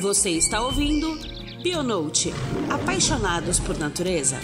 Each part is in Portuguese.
Você está ouvindo Bionote Apaixonados por Natureza.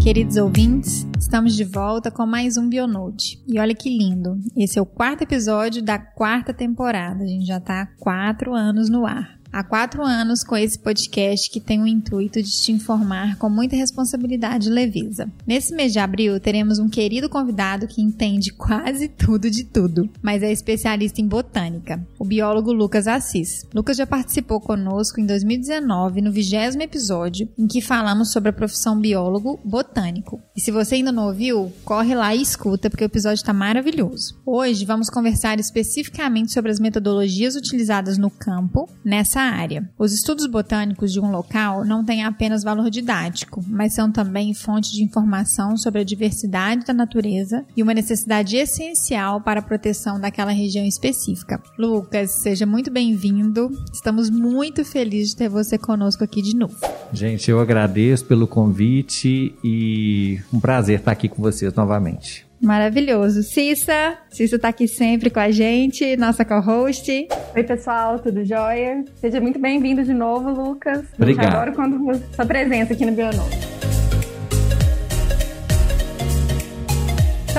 Queridos ouvintes, estamos de volta com mais um Bionote. E olha que lindo, esse é o quarto episódio da quarta temporada. A gente já está há quatro anos no ar há quatro anos com esse podcast que tem o intuito de te informar com muita responsabilidade leveza. Nesse mês de abril, teremos um querido convidado que entende quase tudo de tudo, mas é especialista em botânica, o biólogo Lucas Assis. Lucas já participou conosco em 2019, no vigésimo episódio, em que falamos sobre a profissão biólogo botânico. E se você ainda não ouviu, corre lá e escuta, porque o episódio está maravilhoso. Hoje vamos conversar especificamente sobre as metodologias utilizadas no campo nessa área. Os estudos botânicos de um local não têm apenas valor didático, mas são também fonte de informação sobre a diversidade da natureza e uma necessidade essencial para a proteção daquela região específica. Lucas, seja muito bem-vindo. Estamos muito felizes de ter você conosco aqui de novo. Gente, eu agradeço pelo convite e um prazer estar aqui com vocês novamente. Maravilhoso. Cissa, Cissa tá aqui sempre com a gente, nossa co-host. Oi, pessoal, tudo jóia? Seja muito bem-vindo de novo, Lucas. Obrigado. Adoro quando sua presença aqui no Bionovo.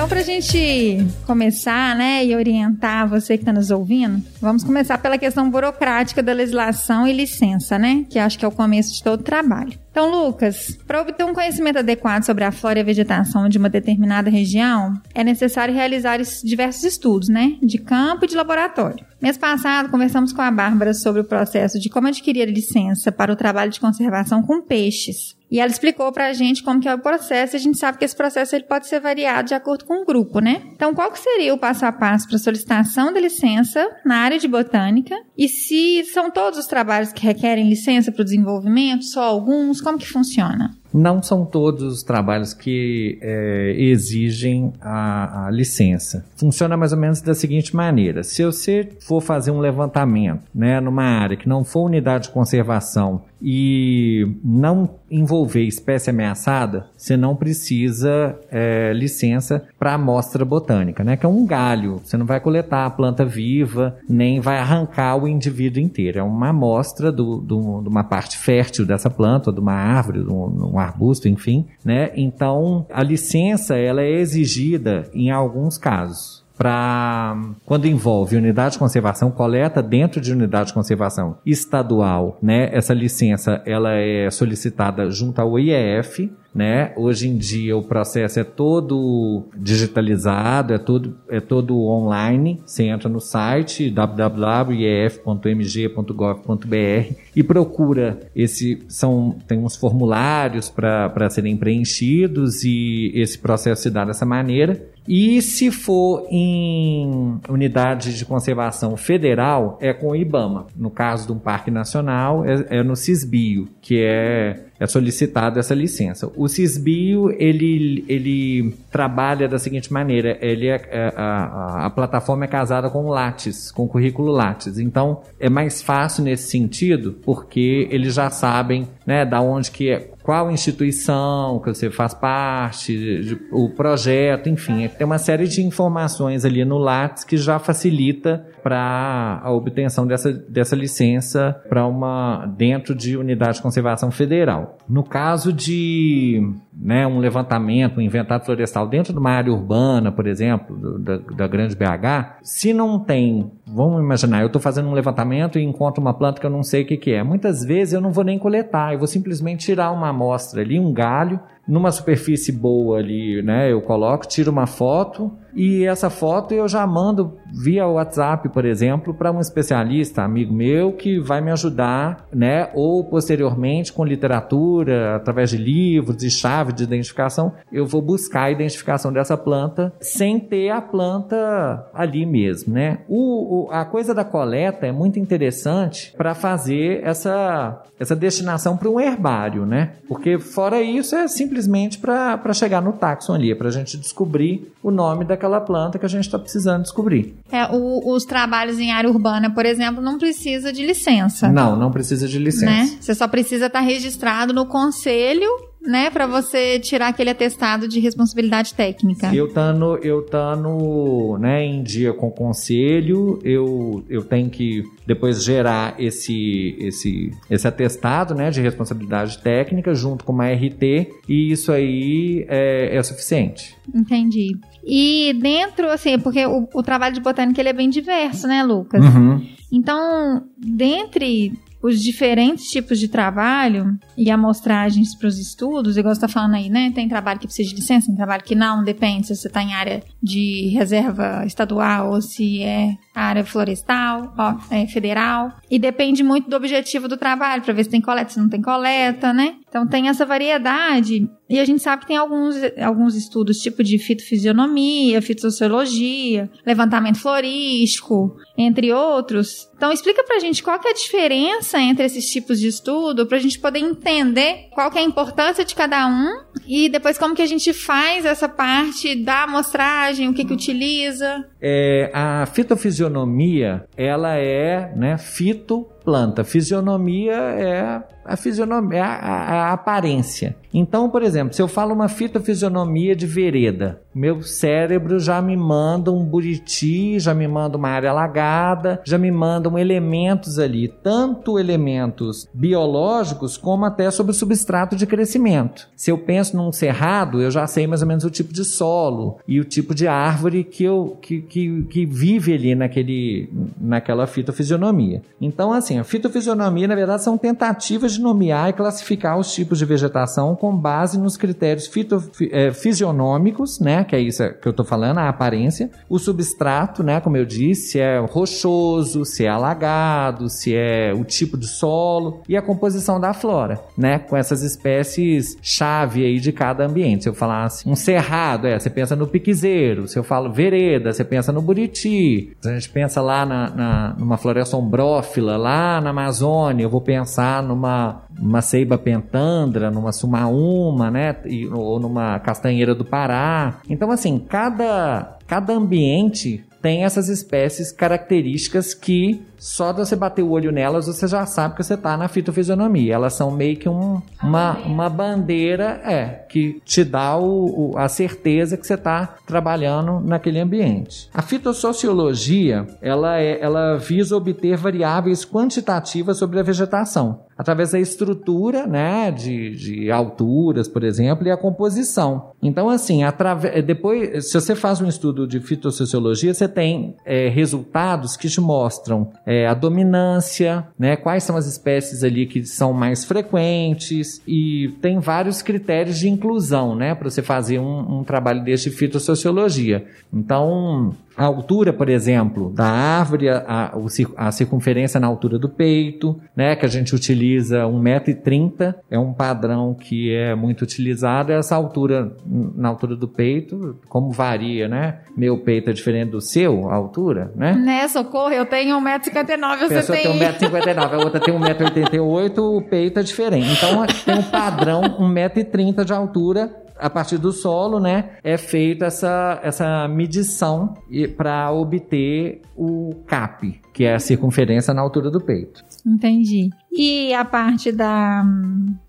Então, para a gente começar, né, e orientar você que está nos ouvindo, vamos começar pela questão burocrática da legislação e licença, né, que acho que é o começo de todo o trabalho. Então, Lucas, para obter um conhecimento adequado sobre a flora e a vegetação de uma determinada região, é necessário realizar diversos estudos, né, de campo e de laboratório. Mês passado, conversamos com a Bárbara sobre o processo de como adquirir licença para o trabalho de conservação com peixes. E ela explicou para a gente como que é o processo, e a gente sabe que esse processo ele pode ser variado de acordo com o grupo, né? Então, qual que seria o passo a passo para solicitação da licença na área de botânica? E se são todos os trabalhos que requerem licença para o desenvolvimento, só alguns? Como que funciona? Não são todos os trabalhos que é, exigem a, a, licença. Funciona mais ou menos da seguinte maneira: se você for fazer um levantamento né, numa área que não for unidade de conservação e não envolver espécie ameaçada, você não precisa é, licença para amostra botânica, né? Que é um galho. Você não vai coletar a planta viva, nem vai arrancar o indivíduo inteiro. É uma amostra do, do, de uma parte fértil dessa planta, de uma árvore, de um, um arbusto, enfim, né? Então, a licença ela é exigida em alguns casos para quando envolve unidade de conservação, coleta dentro de unidade de conservação estadual, né? Essa licença ela é solicitada junto ao IEF, né? Hoje em dia o processo é todo digitalizado, é todo, é todo online. Você entra no site www.ief.mg.gov.br e procura esse são tem uns formulários para serem preenchidos e esse processo se dá dessa maneira. E se for em unidade de conservação federal, é com o IBAMA. No caso de um parque nacional, é, é no CISBio, que é é solicitado essa licença. O Cisbio ele, ele trabalha da seguinte maneira: ele é, é a, a, a, plataforma é casada com o Lattes, com o currículo Lattes. Então é mais fácil nesse sentido, porque eles já sabem, né, da onde que é, qual instituição que você faz parte, de, o projeto, enfim, tem uma série de informações ali no Lattes que já facilita para a obtenção dessa, dessa licença para uma dentro de unidade de conservação federal. No caso de né, um levantamento, um inventário florestal dentro de uma área urbana, por exemplo, do, da, da grande BH, se não tem, vamos imaginar, eu estou fazendo um levantamento e encontro uma planta que eu não sei o que, que é. Muitas vezes eu não vou nem coletar, eu vou simplesmente tirar uma amostra ali, um galho, numa superfície boa ali, né? Eu coloco, tiro uma foto e essa foto eu já mando via WhatsApp, por exemplo, para um especialista, amigo meu, que vai me ajudar, né? Ou posteriormente com literatura, através de livros e chave de identificação, eu vou buscar a identificação dessa planta sem ter a planta ali mesmo, né? O, o a coisa da coleta é muito interessante para fazer essa, essa destinação para um herbário, né? Porque fora isso é simplesmente para chegar no taxon ali, para a gente descobrir o nome daquela planta que a gente está precisando descobrir. É, o, os trabalhos em área urbana, por exemplo, não precisa de licença. Não, não precisa de licença. Né? Você só precisa estar tá registrado no conselho né, para você tirar aquele atestado de responsabilidade técnica. Eu estando eu tando, né, em dia com o conselho, eu, eu tenho que depois gerar esse, esse, esse atestado, né, de responsabilidade técnica junto com uma RT e isso aí é, é suficiente. Entendi. E dentro, assim, porque o, o trabalho de botânica ele é bem diverso, né, Lucas? Uhum. Então, dentre os diferentes tipos de trabalho e amostragens para os estudos, igual você está falando aí, né? Tem trabalho que precisa de licença, tem trabalho que não, depende se você está em área de reserva estadual ou se é área florestal, ó, é, federal. E depende muito do objetivo do trabalho, para ver se tem coleta, se não tem coleta, né? Então tem essa variedade. E a gente sabe que tem alguns, alguns estudos, tipo de fitofisionomia, fitossociologia, levantamento florístico, entre outros. Então explica pra gente qual que é a diferença entre esses tipos de estudo, pra gente poder entender qual que é a importância de cada um e depois como que a gente faz essa parte da amostragem, o que que utiliza. É, a fitofisionomia, ela é, né, fito planta. Fisionomia é a fisionomia, é a, a, a, aparência. Então, por exemplo, se eu falo uma fitofisionomia de vereda, meu cérebro já me manda um buriti, já me manda uma área alagada, já me mandam elementos ali, tanto elementos biológicos como até sobre o substrato de crescimento. Se eu penso num cerrado, eu já sei mais ou menos o tipo de solo e o tipo de árvore que, eu, que, que, que vive ali naquele, naquela fitofisionomia. Então, assim, a fitofisionomia, na verdade, são tentativas de nomear e classificar os tipos de vegetação com base nos critérios fitofisionômicos, é, né, que é isso que eu estou falando, a aparência, o substrato, né, como eu disse, se é rochoso, se é alagado, se é o tipo de solo e a composição da flora, né, com essas espécies chave aí de cada ambiente. Se eu falasse um cerrado, é, você pensa no piquezeiro, se eu falo vereda, você pensa no buriti, se a gente pensa lá na, na numa floresta ombrófila, lá na Amazônia, eu vou pensar numa uma, ceiba pentandra, numa sumaúma, né? E, ou numa castanheira do Pará. Então, assim, cada, cada ambiente tem essas espécies características que só de você bater o olho nelas você já sabe que você está na fitofisionomia. Elas são meio que um, uma, uma bandeira é, que te dá o, o, a certeza que você está trabalhando naquele ambiente. A fitossociologia ela, é, ela visa obter variáveis quantitativas sobre a vegetação através da estrutura, né, de, de alturas, por exemplo, e a composição. Então, assim, através, depois, se você faz um estudo de fitossociologia, você tem é, resultados que te mostram é, a dominância, né, quais são as espécies ali que são mais frequentes e tem vários critérios de inclusão, né, para você fazer um, um trabalho desse de fitossociologia. Então, a altura, por exemplo, da árvore, a, a, circunferência na altura do peito, né, que a gente utiliza 1,30m, é um padrão que é muito utilizado, essa altura na altura do peito, como varia, né? Meu peito é diferente do seu, a altura, né? Né, socorro, eu tenho 1,59m, você Pessoa tem... tem 1,59m, a outra tem 1,88m, o peito é diferente. Então, tem um padrão 1,30m de altura a partir do solo, né, é feita essa, essa medição para obter o CAP, que é a circunferência na altura do peito. Entendi. E a parte da,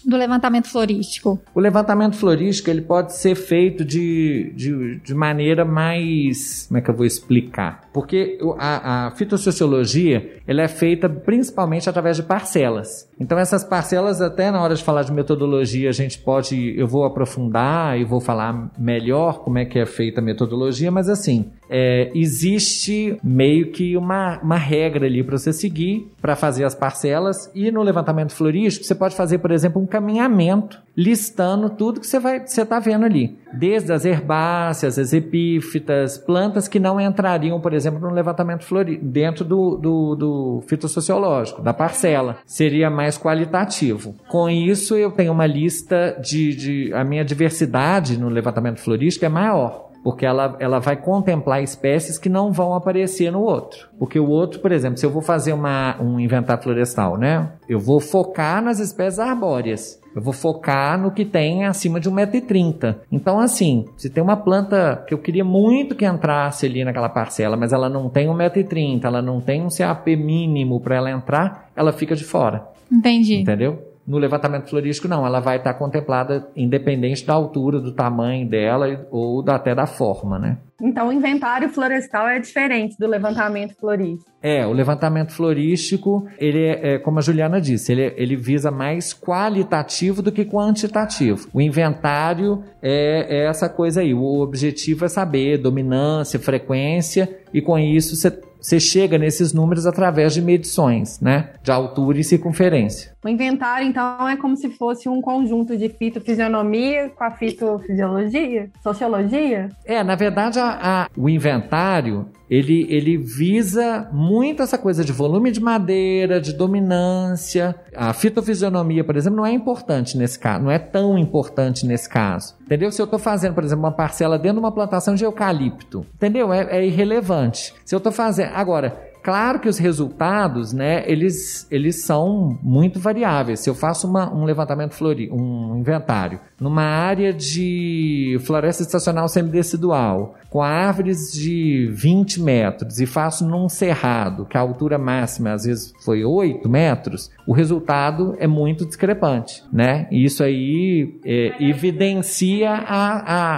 do levantamento florístico? O levantamento florístico ele pode ser feito de, de, de maneira mais. Como é que eu vou explicar? Porque a, a fitossociologia ela é feita principalmente através de parcelas. Então, essas parcelas, até na hora de falar de metodologia, a gente pode. Eu vou aprofundar e vou falar melhor como é que é feita a metodologia, mas assim, é, existe meio que uma, uma regra ali para você seguir para fazer as parcelas e no levantamento florístico você pode fazer, por exemplo, um caminhamento listando tudo que você vai você está vendo ali, desde as herbáceas, as epífitas, plantas que não entrariam, por exemplo, no levantamento florístico dentro do, do, do fitossociológico, da parcela, seria mais qualitativo. Com isso eu tenho uma lista de, de a minha diversidade no levantamento florístico é maior porque ela, ela vai contemplar espécies que não vão aparecer no outro. Porque o outro, por exemplo, se eu vou fazer uma, um inventário florestal, né? Eu vou focar nas espécies arbóreas. Eu vou focar no que tem acima de 1,30m. Então, assim, se tem uma planta que eu queria muito que entrasse ali naquela parcela, mas ela não tem 1,30m, ela não tem um CAP mínimo para ela entrar, ela fica de fora. Entendi. Entendeu? No levantamento florístico, não, ela vai estar contemplada independente da altura, do tamanho dela ou até da forma, né? Então, o inventário florestal é diferente do levantamento florístico. É, o levantamento florístico, ele é, é como a Juliana disse, ele, ele visa mais qualitativo do que quantitativo. O inventário é, é essa coisa aí. O objetivo é saber dominância, frequência, e com isso você você chega nesses números através de medições, né? De altura e circunferência. O inventário, então, é como se fosse um conjunto de fitofisionomia com a fitofisiologia, sociologia? É, na verdade, a, a, o inventário ele, ele visa muito essa coisa de volume de madeira, de dominância. A fitofisionomia, por exemplo, não é importante nesse caso, não é tão importante nesse caso. Entendeu? Se eu estou fazendo, por exemplo, uma parcela dentro de uma plantação de eucalipto, entendeu? É, é irrelevante. Se eu estou fazendo. Agora, Claro que os resultados, né, eles, eles são muito variáveis. Se eu faço uma, um levantamento flori, um inventário numa área de floresta estacional semidecidual, com árvores de 20 metros e faço num cerrado, que a altura máxima às vezes foi 8 metros, o resultado é muito discrepante, né? E isso aí é, evidencia a, a,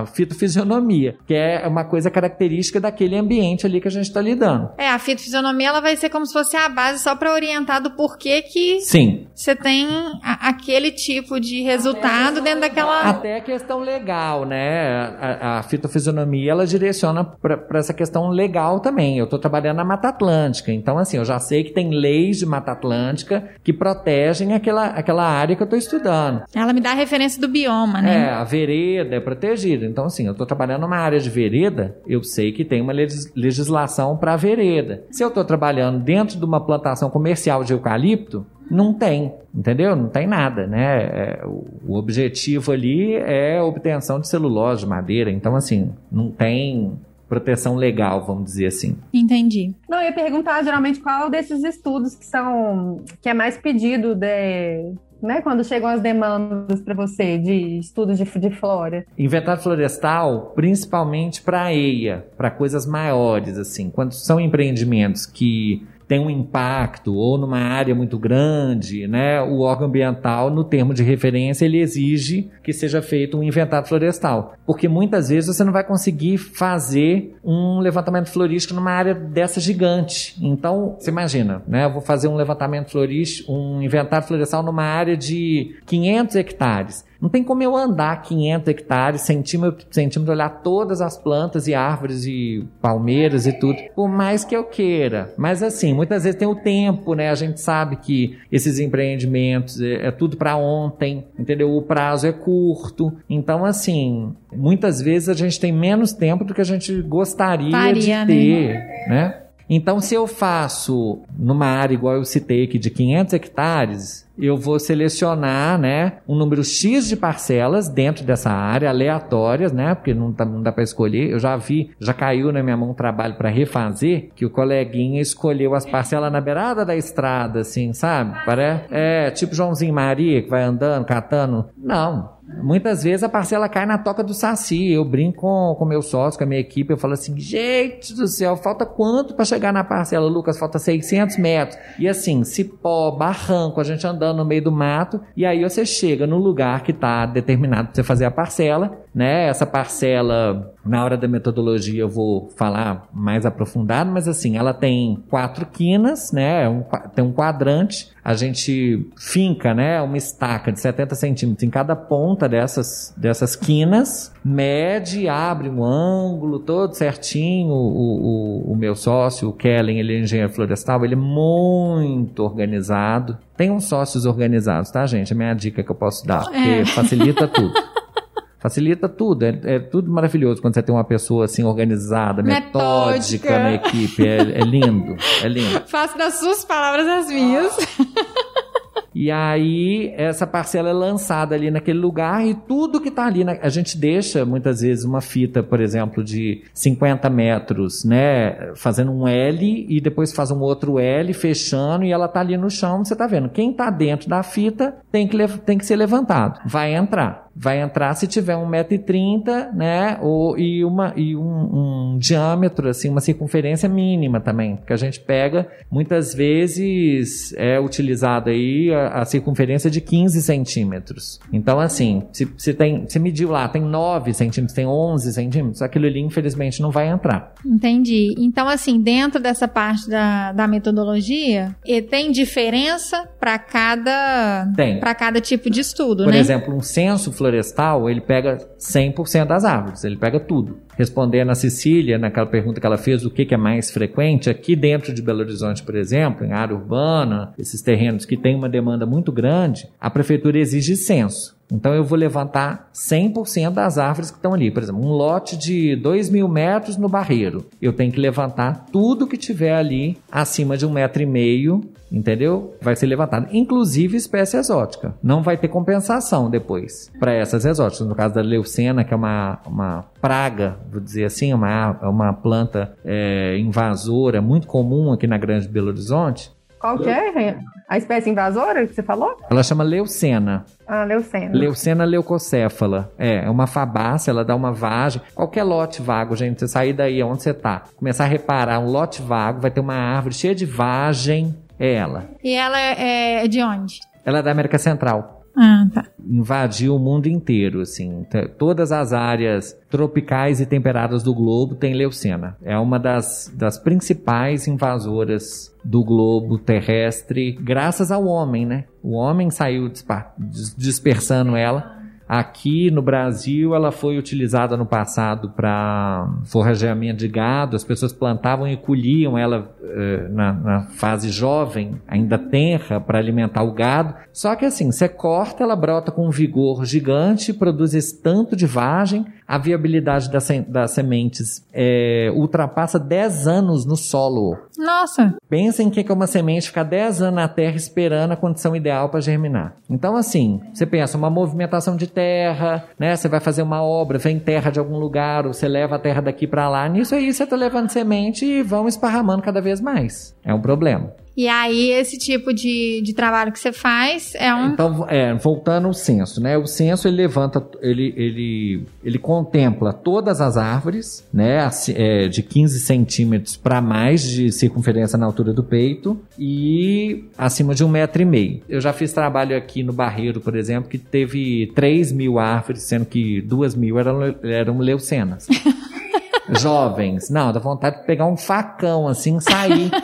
a, a fitofisionomia, que é uma coisa característica daquele ambiente ali que a gente está lidando. É, a fitofisionomia ela vai ser como se fosse a base só para orientar do porquê que Sim. você tem a, aquele tipo de resultado dentro daquela... Até a questão legal, né? A, a fitofisionomia ela direciona para essa questão legal também. Eu estou trabalhando na Mata Atlântica, então assim, eu já sei que tem leis de Mata Atlântica que protegem aquela, aquela área que eu estou estudando. Ela me dá a referência do bioma, né? É, a vereda é protegida. Então assim, eu estou trabalhando numa área de vereda, eu sei que tem uma legislação para vereda. Se eu estou trabalhando dentro de uma plantação comercial de eucalipto, não tem, entendeu? Não tem nada, né? É, o objetivo ali é a obtenção de celulose, de madeira. Então, assim, não tem proteção legal, vamos dizer assim. Entendi. Não, eu ia perguntar geralmente qual desses estudos que são que é mais pedido de, né, quando chegam as demandas para você de estudos de, de flora? Inventário florestal, principalmente para EIA, para coisas maiores, assim. Quando são empreendimentos que tem um impacto ou numa área muito grande, né, o órgão ambiental, no termo de referência, ele exige que seja feito um inventário florestal. Porque muitas vezes você não vai conseguir fazer um levantamento florístico numa área dessa gigante. Então, você imagina, né, eu vou fazer um levantamento florístico, um inventário florestal numa área de 500 hectares. Não tem como eu andar 500 hectares, centímetro por centímetro, olhar todas as plantas e árvores e palmeiras e tudo, por mais que eu queira. Mas assim, muitas vezes tem o tempo, né? A gente sabe que esses empreendimentos é, é tudo para ontem, entendeu? O prazo é curto. Então, assim, muitas vezes a gente tem menos tempo do que a gente gostaria Faria, de ter, né? né? Então, se eu faço numa área igual eu citei aqui de 500 hectares, eu vou selecionar, né, um número X de parcelas dentro dessa área, aleatórias, né, porque não, tá, não dá para escolher. Eu já vi, já caiu na minha mão um trabalho para refazer, que o coleguinha escolheu as parcelas na beirada da estrada, assim, sabe? Parece, é, tipo Joãozinho Maria, que vai andando, catando. Não, Muitas vezes a parcela cai na toca do Saci. Eu brinco com o meu sócio, com a minha equipe. Eu falo assim: gente do céu, falta quanto para chegar na parcela? Lucas, falta 600 metros. E assim, cipó, barranco, a gente andando no meio do mato. E aí você chega no lugar que está determinado para você fazer a parcela né? Essa parcela, na hora da metodologia eu vou falar mais aprofundado, mas assim, ela tem quatro quinas, né? Um, tem um quadrante, a gente finca, né? Uma estaca de 70 centímetros em cada ponta dessas, dessas quinas, mede, abre um ângulo todo certinho. O, o, o meu sócio, o Kellen, ele é engenheiro florestal, ele é muito organizado. Tem uns sócios organizados, tá, gente? É a minha dica que eu posso dar, porque é. facilita tudo. Facilita tudo, é, é, tudo maravilhoso quando você tem uma pessoa assim organizada, metódica, metódica na equipe. É, é, lindo, é lindo. Faço das suas palavras as minhas. E aí, essa parcela é lançada ali naquele lugar e tudo que está ali, na... a gente deixa muitas vezes uma fita, por exemplo, de 50 metros, né? Fazendo um L e depois faz um outro L fechando e ela está ali no chão, você está vendo. Quem está dentro da fita tem que, tem que ser levantado, vai entrar. Vai entrar se tiver 1,30m, né? Ou, e uma, e um, um diâmetro, assim, uma circunferência mínima também. Que a gente pega, muitas vezes é utilizada aí a, a circunferência de 15 centímetros. Então, assim, se, se, tem, se mediu lá, tem 9 centímetros, tem 11 centímetros, aquilo ali, infelizmente, não vai entrar. Entendi. Então, assim, dentro dessa parte da, da metodologia, tem diferença para cada, cada tipo de estudo, Por né? exemplo, um censo florestal, ele pega 100% das árvores, ele pega tudo. Respondendo a Cecília, naquela pergunta que ela fez, o que, que é mais frequente, aqui dentro de Belo Horizonte, por exemplo, em área urbana, esses terrenos que têm uma demanda muito grande, a prefeitura exige censo. Então eu vou levantar 100% das árvores que estão ali. Por exemplo, um lote de 2 mil metros no barreiro. Eu tenho que levantar tudo que tiver ali acima de um metro e meio, entendeu? Vai ser levantado. Inclusive espécie exótica. Não vai ter compensação depois para essas exóticas. No caso da leucena, que é uma, uma praga, vou dizer assim, uma, uma planta é, invasora muito comum aqui na Grande Belo Horizonte. Qual que é? A espécie invasora que você falou? Ela chama leucena. Ah, leucena. Leucena leucocéfala. É, é uma fabácea, ela dá uma vagem. Qualquer lote vago, gente, você sair daí onde você tá, começar a reparar um lote vago, vai ter uma árvore cheia de vagem, é ela. E ela é, é de onde? Ela é da América Central. Ah, tá. Invadiu o mundo inteiro, assim. Todas as áreas tropicais e temperadas do globo tem leucena. É uma das, das principais invasoras do globo terrestre, graças ao homem, né? O homem saiu dispersando ela. Aqui no Brasil, ela foi utilizada no passado para forrageamento de gado. As pessoas plantavam e colhiam ela eh, na, na, fase jovem, ainda tenra, para alimentar o gado. Só que assim, você corta, ela brota com um vigor gigante, produz esse tanto de vagem. A viabilidade das, das sementes é, ultrapassa 10 anos no solo. Nossa! Pensem que é uma semente ficar 10 anos na terra esperando a condição ideal para germinar. Então, assim, você pensa, uma movimentação de terra, né? Você vai fazer uma obra, vem terra de algum lugar, ou você leva a terra daqui para lá. Nisso aí você tá levando semente e vão esparramando cada vez mais. É um problema. E aí, esse tipo de, de trabalho que você faz é um. Então, é, voltando ao censo, né? O censo ele levanta, ele, ele, ele contempla todas as árvores, né? É, de 15 centímetros para mais de circunferência na altura do peito e acima de um metro e meio. Eu já fiz trabalho aqui no Barreiro, por exemplo, que teve 3 mil árvores, sendo que 2 mil eram, eram leucenas. Jovens. Não, dá vontade de pegar um facão assim, sair.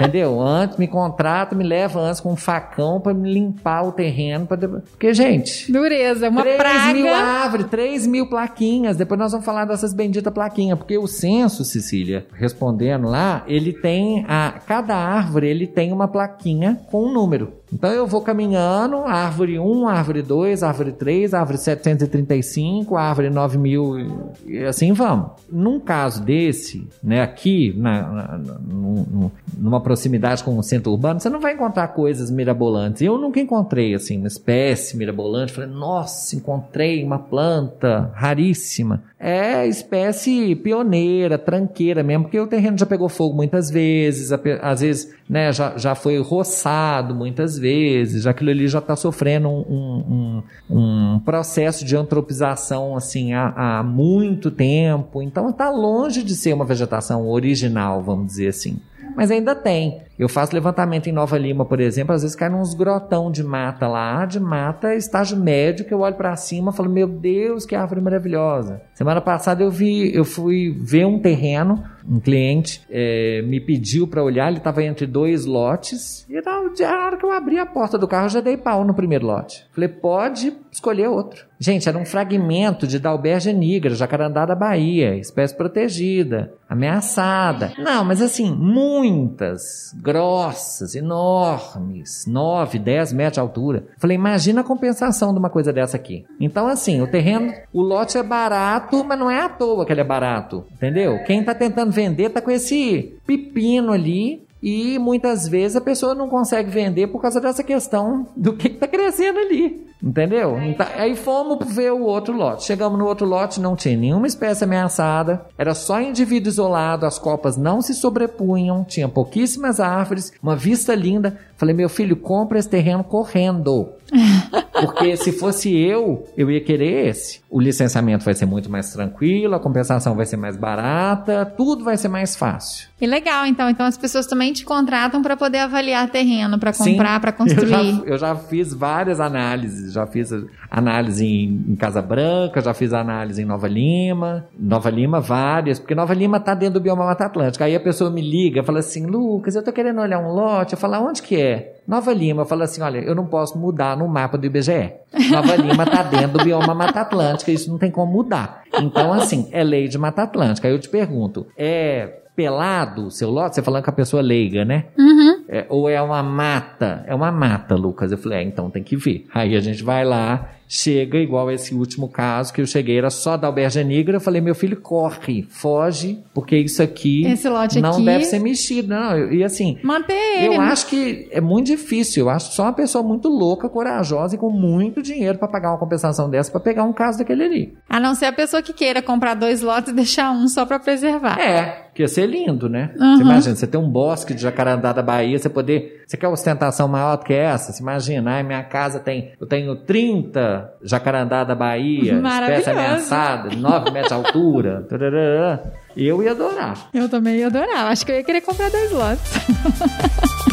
Entendeu? Antes me contrata, me leva antes com um facão para me limpar o terreno. Pra. Porque, gente. Dureza, uma 3 praga. mil árvores, 3 mil plaquinhas. Depois nós vamos falar dessas benditas plaquinhas. Porque o censo, Cecília, respondendo lá, ele tem. A, cada árvore ele tem uma plaquinha com um número. Então eu vou caminhando, árvore 1, árvore 2, árvore 3, árvore 735, árvore 9000 e assim vamos. Num caso desse, né, aqui na, na, numa proximidade com o centro urbano, você não vai encontrar coisas mirabolantes. Eu nunca encontrei assim uma espécie mirabolante. Falei, nossa, encontrei uma planta raríssima. É espécie pioneira, tranqueira mesmo, porque o terreno já pegou fogo muitas vezes, às vezes né, já, já foi roçado muitas vezes, aquilo ali já está sofrendo um, um, um, processo de antropização assim há, há muito tempo, então está longe de ser uma vegetação original, vamos dizer assim. Mas ainda tem. Eu faço levantamento em Nova Lima, por exemplo, às vezes cai uns grotão de mata lá, de mata estágio médio, que eu olho para cima e falo, meu Deus, que árvore maravilhosa. Semana passada eu vi, eu fui ver um terreno, um cliente é, me pediu para olhar, ele estava entre dois lotes, e na hora que eu abri a porta do carro, eu já dei pau no primeiro lote. Falei, pode escolher outro. Gente, era um fragmento de Dalbergia nigra, jacarandá da Bahia, espécie protegida, ameaçada. Não, mas assim, muitas grossas, enormes, 9, 10 metros de altura. Falei, imagina a compensação de uma coisa dessa aqui. Então, assim, o terreno, o lote é barato, mas não é à toa que ele é barato, entendeu? Quem tá tentando vender tá com esse pepino ali e muitas vezes a pessoa não consegue vender por causa dessa questão do que está crescendo ali. Entendeu? Então, aí fomos ver o outro lote. Chegamos no outro lote, não tinha nenhuma espécie ameaçada, era só indivíduo isolado, as copas não se sobrepunham, tinha pouquíssimas árvores, uma vista linda. Falei, meu filho, compra esse terreno correndo. Porque se fosse eu, eu ia querer esse. O licenciamento vai ser muito mais tranquilo, a compensação vai ser mais barata, tudo vai ser mais fácil. E legal, então. Então as pessoas também te contratam para poder avaliar terreno, para comprar, para construir. Eu já, eu já, fiz várias análises. Já fiz análise em, em, Casa Branca, já fiz análise em Nova Lima. Nova Lima, várias, porque Nova Lima tá dentro do bioma Mata Atlântica. Aí a pessoa me liga, fala assim: Lucas, eu tô querendo olhar um lote. Eu falo, onde que é? Nova Lima, eu falo assim: olha, eu não posso mudar no mapa do IBGE. Nova Lima tá dentro do bioma Mata Atlântica, isso não tem como mudar. Então, assim, é lei de Mata Atlântica. Aí eu te pergunto: é pelado seu lote? Você falando com a pessoa leiga, né? Uhum. É, ou é uma mata? É uma mata, Lucas. Eu falei, é, então tem que ver. Aí a gente vai lá, chega igual esse último caso que eu cheguei, era só da alberja negra, eu falei, meu filho, corre, foge, porque isso aqui não aqui... deve ser mexido. Não, e assim, Manter ele, eu acho que é muito difícil, eu acho só uma pessoa muito louca, corajosa e com muito dinheiro para pagar uma compensação dessa para pegar um caso daquele ali. A não ser a pessoa que queira comprar dois lotes e deixar um só para preservar. É, que ia ser lindo, né? Uhum. Você imagina, você tem um bosque de jacarandá da Bahia, você poder, você quer ostentação maior do que essa? Você imagina, ai, minha casa tem, eu tenho 30 jacarandá da Bahia, espécie ameaçada, 9 metros de altura. Tarará. Eu ia adorar. Eu também ia adorar. Acho que eu ia querer comprar dois lotes.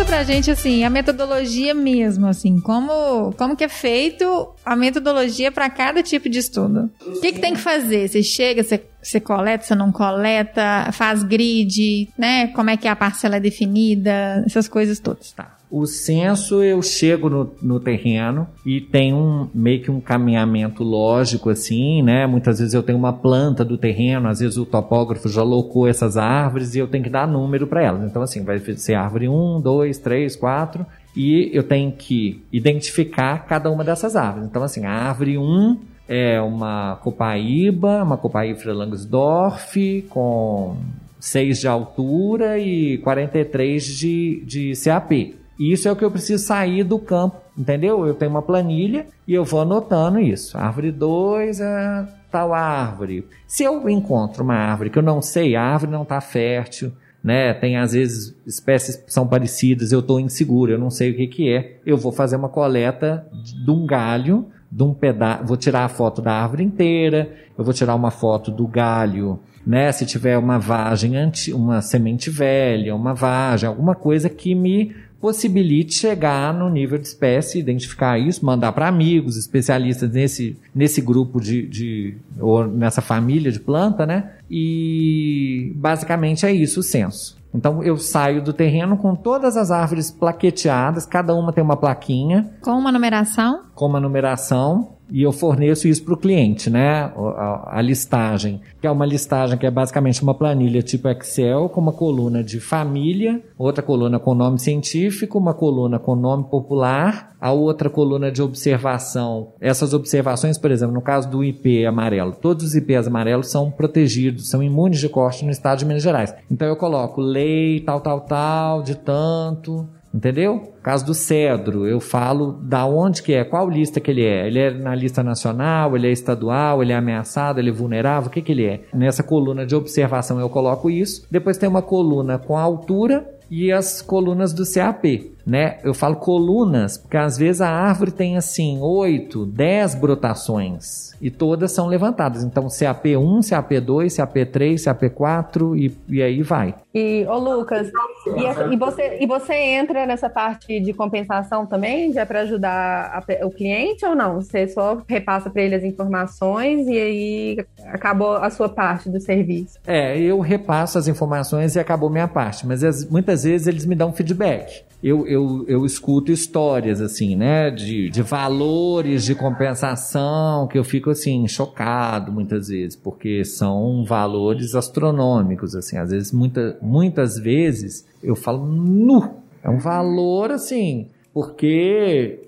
conta pra gente assim, a metodologia mesmo, assim, como, como que é feito a metodologia para cada tipo de estudo. O que, que tem que fazer? Você chega, você, você coleta, você não coleta, faz grid, né? Como é que a parcela é definida, essas coisas todas. Tá. O censo eu chego no, no terreno e tem um meio que um caminhamento lógico assim, né? Muitas vezes eu tenho uma planta do terreno, às vezes o topógrafo já locou essas árvores e eu tenho que dar número para elas. Então assim, vai ser árvore 1, 2, 3, 4 e eu tenho que identificar cada uma dessas árvores. Então assim, a árvore 1 é uma copaíba, uma copaíba Langsdorff com 6 de altura e 43 de, de CAP. Isso é o que eu preciso sair do campo, entendeu? Eu tenho uma planilha e eu vou anotando isso. Árvore 2 é tal árvore. Se eu encontro uma árvore que eu não sei, a árvore não está fértil, né? Tem às vezes espécies que são parecidas, eu estou inseguro, eu não sei o que, que é. Eu vou fazer uma coleta de um galho, de um pedaço, vou tirar a foto da árvore inteira, eu vou tirar uma foto do galho né? Se tiver uma vagem, anti, uma semente velha, uma vagem, alguma coisa que me possibilite chegar no nível de espécie, identificar isso, mandar para amigos, especialistas nesse, nesse grupo de, de, ou nessa família de planta, né? E basicamente é isso o censo. Então eu saio do terreno com todas as árvores plaqueteadas, cada uma tem uma plaquinha. Com uma numeração? Com uma numeração e eu forneço isso para o cliente, né? A, a, listagem, que é uma listagem que é basicamente uma planilha tipo Excel, com uma coluna de família, outra coluna com nome científico, uma coluna com nome popular, a outra coluna de observação. Essas observações, por exemplo, no caso do IP amarelo, todos os IPs amarelos são protegidos, são imunes de corte no estado de Minas Gerais. Então eu coloco lei, tal, tal, tal, de tanto Entendeu? Caso do cedro, eu falo da onde que é, qual lista que ele é. Ele é na lista nacional, ele é estadual, ele é ameaçado, ele é vulnerável, o que que ele é? Nessa coluna de observação eu coloco isso. Depois tem uma coluna com a altura e as colunas do CAP, né? Eu falo colunas porque às vezes a árvore tem assim 8, 10 brotações e todas são levantadas. Então CAP1, CAP2, CAP3, CAP4 e, e aí vai. E, ô Lucas, e, e, você, e você entra nessa parte de compensação também, já para ajudar a, o cliente ou não? Você só repassa para ele as informações e aí acabou a sua parte do serviço? É, eu repasso as informações e acabou minha parte, mas as, muitas vezes eles me dão feedback eu, eu, eu escuto histórias, assim, né, de, de valores de compensação que eu fico, assim, chocado muitas vezes, porque são valores astronômicos, assim, às vezes, muita, muitas vezes eu falo, nu, é um valor, assim, porque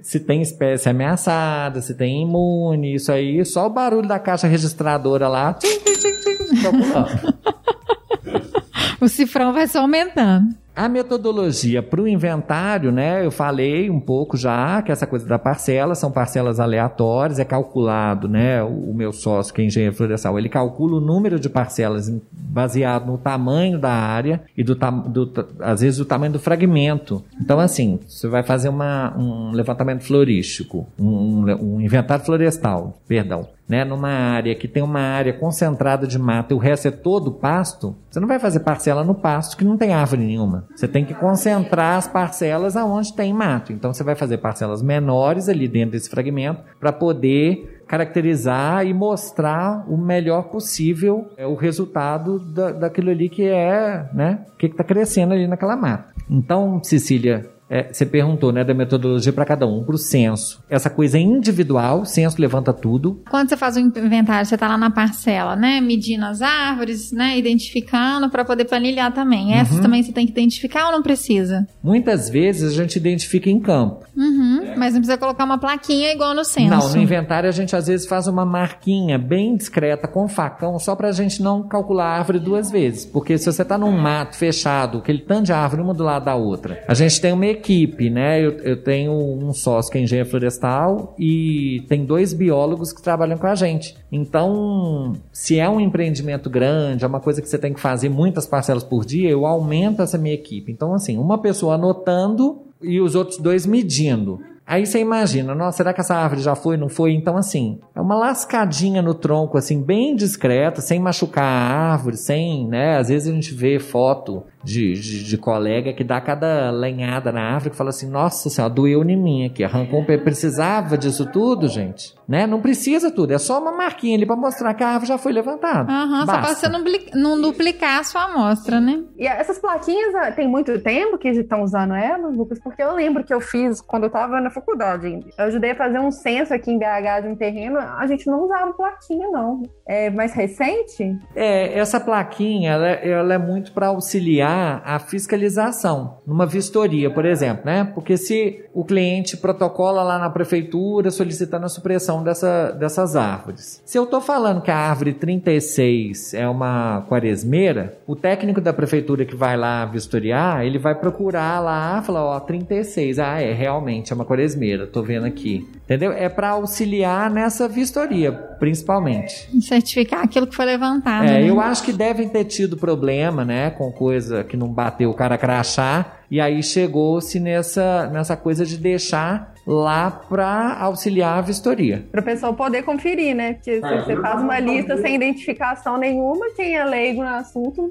se tem espécie ameaçada, se tem imune, isso aí, só o barulho da caixa registradora lá, tchim, tchim, tchim, o cifrão vai só aumentando. A metodologia para o inventário, né? Eu falei um pouco já que essa coisa da parcela são parcelas aleatórias, é calculado, né? O, o meu sócio, que é engenheiro florestal, ele calcula o número de parcelas baseado no tamanho da área e do, do às vezes o tamanho do fragmento. Então, assim, você vai fazer uma, um levantamento florístico, um, um inventário florestal, perdão né, numa área que tem uma área concentrada de mata e o resto é todo pasto, você não vai fazer parcela no pasto que não tem árvore nenhuma. Você tem que concentrar as parcelas aonde tem mato. Então você vai fazer parcelas menores ali dentro desse fragmento para poder caracterizar e mostrar o melhor possível é, o resultado da, daquilo ali que é, né, que está crescendo ali naquela mata. Então, Cecília, é, você perguntou, né, da metodologia para cada um, para o censo. Essa coisa é individual, o censo levanta tudo. Quando você faz o inventário, você está lá na parcela, né, medindo as árvores, né, identificando para poder planilhar também. Essas uhum. também você tem que identificar ou não precisa? Muitas vezes a gente identifica em campo. Uhum, é. Mas não precisa colocar uma plaquinha igual no censo. Não, no inventário a gente às vezes faz uma marquinha bem discreta com facão, só para a gente não calcular a árvore duas vezes. Porque se você está num mato fechado, aquele tanto de árvore uma do lado da outra, a gente tem uma equipe, né? Eu, eu tenho um sócio que é engenheiro florestal e tem dois biólogos que trabalham com a gente. Então, se é um empreendimento grande, é uma coisa que você tem que fazer muitas parcelas por dia, eu aumento essa minha equipe. Então, assim, uma pessoa anotando e os outros dois medindo. Aí você imagina, nossa, será que essa árvore já foi, não foi? Então, assim, é uma lascadinha no tronco, assim, bem discreta, sem machucar a árvore, sem, né? Às vezes a gente vê foto de, de, de, colega que dá cada lenhada na árvore que fala assim, nossa senhora, doeu em mim aqui, arrancou um pé. Precisava disso tudo, gente? Né? Não precisa tudo, é só uma marquinha ali para mostrar que a árvore já foi levantada. Uhum, só para você não, não, duplicar a sua amostra, né? E essas plaquinhas, ah, tem muito tempo que estão usando elas, Lucas? Porque eu lembro que eu fiz quando eu estava na faculdade. Eu ajudei a fazer um censo aqui em BH de um terreno, a gente não usava plaquinha, não. É mais recente? É, essa plaquinha, ela, é, ela é muito para auxiliar a fiscalização numa vistoria, por exemplo, né? Porque se o cliente protocola lá na prefeitura solicitando a supressão dessa, dessas árvores. Se eu estou falando que a árvore 36 é uma quaresmeira, o técnico da prefeitura que vai lá vistoriar, ele vai procurar lá, falar, ó, 36, ah, é, realmente é uma quaresmeira, tô vendo aqui. Entendeu? É para auxiliar nessa vistoria, principalmente. Certificar aquilo que foi levantado. É, né? eu acho que devem ter tido problema, né, com coisa que não bateu o cara crachá, e aí chegou-se nessa, nessa coisa de deixar lá para auxiliar a vistoria. Para o pessoal poder conferir, né? Porque se você faz uma lista sem identificação nenhuma, quem é leigo no assunto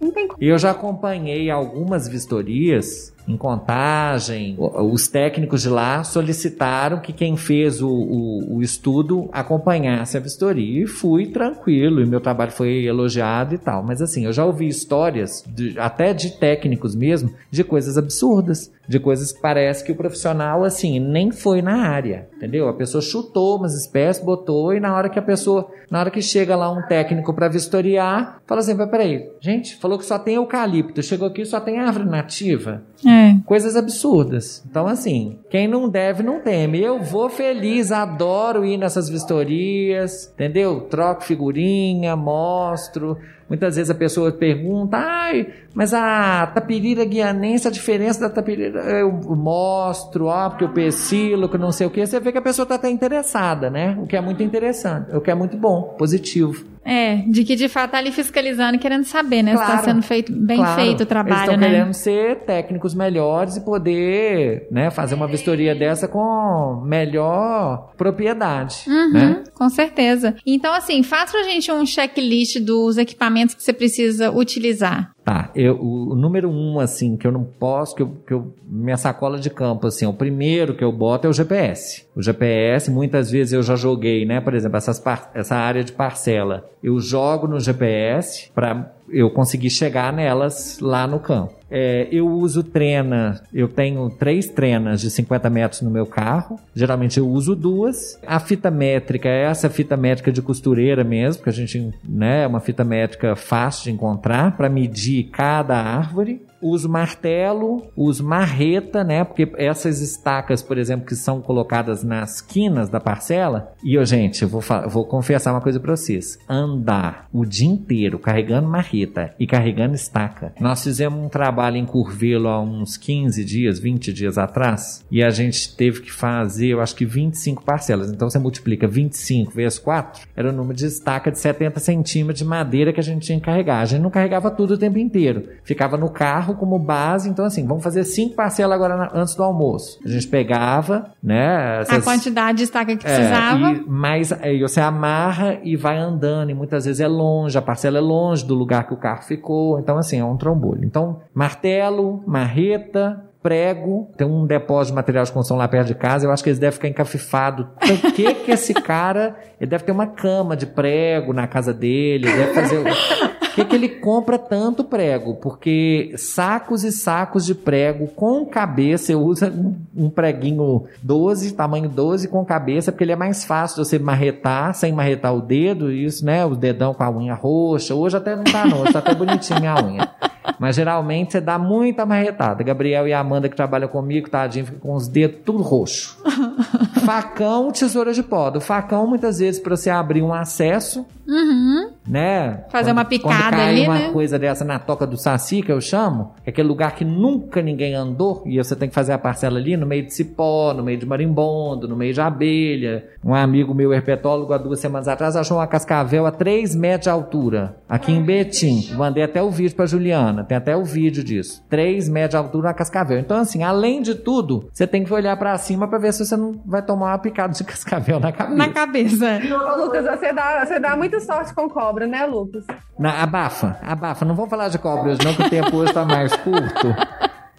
não tem como. Eu já acompanhei algumas vistorias em contagem. Os técnicos de lá solicitaram que quem fez o, o, o, estudo acompanhasse a vistoria. E fui tranquilo, e meu trabalho foi elogiado e tal. Mas assim, eu já ouvi histórias, de, até de técnicos mesmo, de coisas absurdas de coisas que parece que o profissional, assim, nem foi na área, entendeu? A pessoa chutou umas espécies, botou, e na hora que a pessoa, na hora que chega lá um técnico para vistoriar, fala assim, peraí, gente, falou que só tem eucalipto, chegou aqui só tem árvore nativa. É. Coisas absurdas. Então, assim, quem não deve, não teme. Eu vou feliz, adoro ir nessas vistorias, entendeu? Troco figurinha, mostro. Muitas vezes a pessoa pergunta, ai, mas a tapirira guianense, a diferença da tapirira, eu mostro, ó, porque o que não sei o que, você vê que a pessoa está até interessada, né? O que é muito interessante, o que é muito bom, positivo. É, de que de fato tá ali fiscalizando e querendo saber, né? Claro, se está sendo feito, bem claro. feito o trabalho, Eles estão né? querendo ser técnicos melhores e poder, né, fazer uma vistoria dessa com melhor propriedade, uhum, né? Com certeza. Então, assim, faça pra gente um checklist dos equipamentos que você precisa utilizar. Tá, eu, o, número um, assim, que eu não posso, que eu, que eu, minha sacola de campo, assim, o primeiro que eu boto é o GPS. O GPS, muitas vezes eu já joguei, né, por exemplo, essas essa área de parcela, eu jogo no GPS para eu conseguir chegar nelas lá no campo. É, eu uso trena, eu tenho três trenas de 50 metros no meu carro. Geralmente eu uso duas. A fita métrica é essa fita métrica de costureira mesmo, que a gente, né, é uma fita métrica fácil de encontrar para medir cada árvore uso martelo, uso marreta, né? Porque essas estacas, por exemplo, que são colocadas nas quinas da parcela, e eu, gente, eu vou, vou confessar uma coisa para vocês: andar o dia inteiro carregando marreta e carregando estaca. Nós fizemos um trabalho em Curvelo há uns 15 dias, 20 dias atrás, e a gente teve que fazer, eu acho que 25 parcelas. Então você multiplica 25 vezes 4, era o número de estaca de 70 centímetros de madeira que a gente tinha que carregar. A gente não carregava tudo o tempo inteiro. Ficava no carro como base. Então, assim, vamos fazer cinco parcelas agora na, antes do almoço. A gente pegava, né? Essas, a quantidade de estaca que precisava. É, e, mas aí você amarra e vai andando. E muitas vezes é longe, a parcela é longe do lugar que o carro ficou. Então, assim, é um trombolho. Então, martelo, marreta, prego, tem um depósito de material de construção lá perto de casa, eu acho que eles devem ficar encafifados. Por que que esse cara, ele deve ter uma cama de prego na casa dele, deve fazer... Por que, que ele compra tanto prego? Porque sacos e sacos de prego com cabeça, eu uso um preguinho 12, tamanho 12 com cabeça, porque ele é mais fácil de você marretar, sem marretar o dedo, isso, né? O dedão com a unha roxa. Hoje até não tá não, tá até bonitinho a unha. Mas geralmente você dá muita marretada. Gabriel e Amanda que trabalham comigo, tadinho, ficam com os dedos tudo roxo. facão, tesoura de pó. Do facão, muitas vezes, para você abrir um acesso, uhum. Né? Fazer quando, uma picada quando cai ali, uma né? coisa dessa na toca do saci, que eu chamo, é aquele lugar que nunca ninguém andou, e você tem que fazer a parcela ali no meio de cipó, no meio de marimbondo, no meio de abelha. Um amigo meu, herpetólogo, há duas semanas atrás, achou uma cascavel a 3 metros de altura, aqui em Betim. Mandei até o vídeo pra Juliana, tem até o vídeo disso. 3 metros de altura na cascavel. Então, assim, além de tudo, você tem que olhar para cima para ver se você não vai tomar uma picada de cascavel na cabeça. Na cabeça. Ô, Lucas, você dá, você dá muita sorte com cobra, né, Lucas? Na, abafa, abafa. Não vou falar de cobra hoje, não, que o tempo hoje tá mais curto.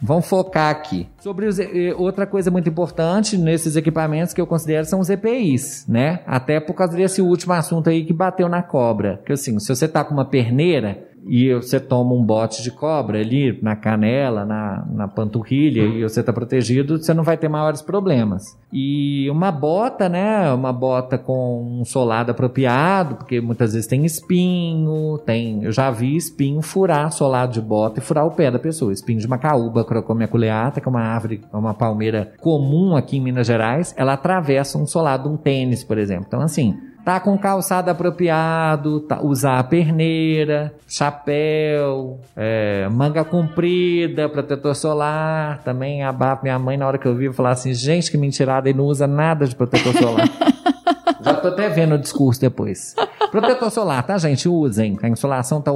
Vamos focar aqui. Sobre os, outra coisa muito importante nesses equipamentos que eu considero são os EPIs, né? Até por causa desse último assunto aí que bateu na cobra. Que assim, se você tá com uma perneira, e você toma um bote de cobra ali na canela, na, na panturrilha, e você está protegido, você não vai ter maiores problemas. E uma bota, né? Uma bota com um solado apropriado, porque muitas vezes tem espinho, tem. Eu já vi espinho furar solado de bota e furar o pé da pessoa. Espinho de macaúba, crocomia culeata, que é uma árvore, uma palmeira comum aqui em Minas Gerais, ela atravessa um solado um tênis, por exemplo. Então, assim, Tá com calçado apropriado, tá, usar a perneira, chapéu, é, manga comprida, protetor solar. Também abafa minha mãe na hora que eu vi falar assim, gente que mentirada, ele não usa nada de protetor solar. Já tô até vendo o discurso depois. Protetor solar, tá, gente? Usem. A insolação tá.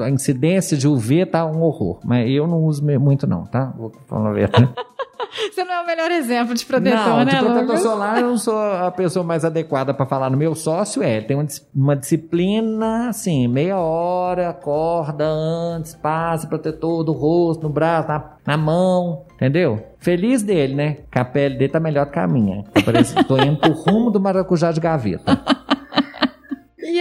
A incidência de UV tá um horror. Mas eu não uso muito, não, tá? Vou falar a verdade. Você não é o melhor exemplo de protetor, não, né, de protetor Lucas? solar eu não sou a pessoa mais adequada para falar no meu sócio, é, tem uma, disciplina, assim, meia hora, acorda antes, passa protetor do rosto, no braço, na, na mão, entendeu? Feliz dele, né? Que a pele dele tá melhor do que a minha. Parece que tô indo pro rumo do maracujá de gaveta.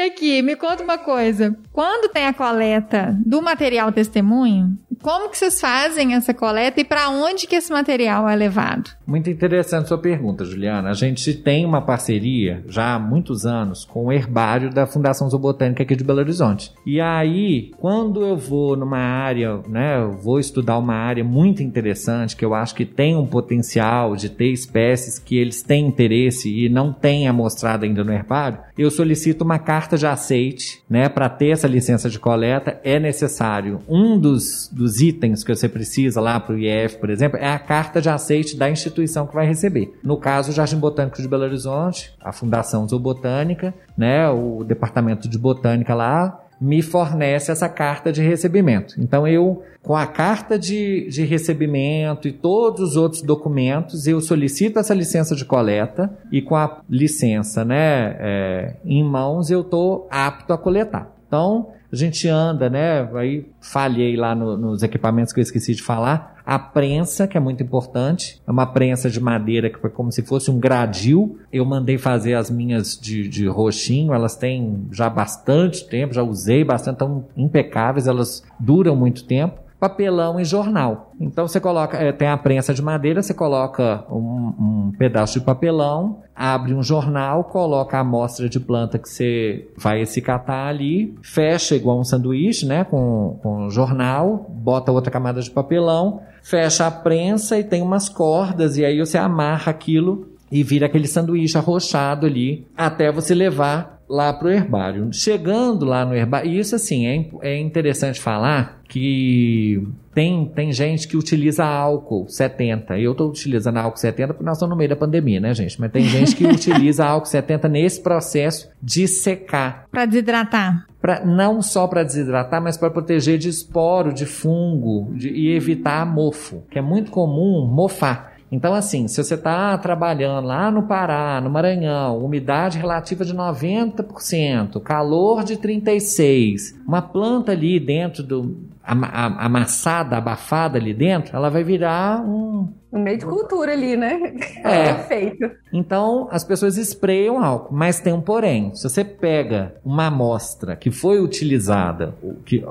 Aqui, me conta uma coisa. Quando tem a coleta do material testemunho, como que vocês fazem essa coleta e para onde que esse material é levado? Muito interessante sua pergunta, Juliana. A gente tem uma parceria já há muitos anos com o herbário da Fundação Zoobotânica aqui de Belo Horizonte. E aí, quando eu vou numa área, né, eu vou estudar uma área muito interessante que eu acho que tem um potencial de ter espécies que eles têm interesse e não têm amostrado ainda no herbário, eu solicito uma carta de aceite, né, para ter essa licença de coleta. É necessário um dos, dos itens que você precisa lá para o IF, por exemplo, é a carta de aceite da instituição que vai receber. No caso, o Jardim Botânico de Belo Horizonte, a Fundação Zoobotânica, né, o Departamento de Botânica lá, me fornece essa carta de recebimento. Então eu, com a carta de, de recebimento e todos os outros documentos, eu solicito essa licença de coleta e com a licença né, é, em mãos eu estou apto a coletar. Então, a gente anda, né? Aí falhei lá no, nos equipamentos que eu esqueci de falar. A prensa, que é muito importante, é uma prensa de madeira que foi como se fosse um gradil. Eu mandei fazer as minhas de, de roxinho, elas têm já bastante tempo, já usei bastante, estão impecáveis, elas duram muito tempo. Papelão e jornal. Então você coloca, é, tem a prensa de madeira, você coloca um, um, pedaço de papelão, abre um jornal, coloca a amostra de planta que você vai catar ali, fecha igual um sanduíche, né, com, com jornal, bota outra camada de papelão, fecha a prensa e tem umas cordas e aí você amarra aquilo e vira aquele sanduíche arrochado ali até você levar lá para o herbário. Chegando lá no herbário, isso assim, é, é interessante falar que tem, tem gente que utiliza álcool 70. Eu estou utilizando álcool 70 porque nós estamos no meio da pandemia, né, gente? Mas tem gente que utiliza álcool 70 nesse processo de secar. Para desidratar. Pra, não só para desidratar, mas para proteger de esporo, de fungo de, e evitar mofo, que é muito comum mofar. Então, assim, se você está trabalhando lá no Pará, no Maranhão, umidade relativa de 90%, calor de 36%, uma planta ali dentro do, amassada, abafada ali dentro, ela vai virar um. Um meio de cultura ali, né? É. Perfeito. Então, as pessoas espreiam álcool, mas tem um porém. Se você pega uma amostra que foi utilizada, que,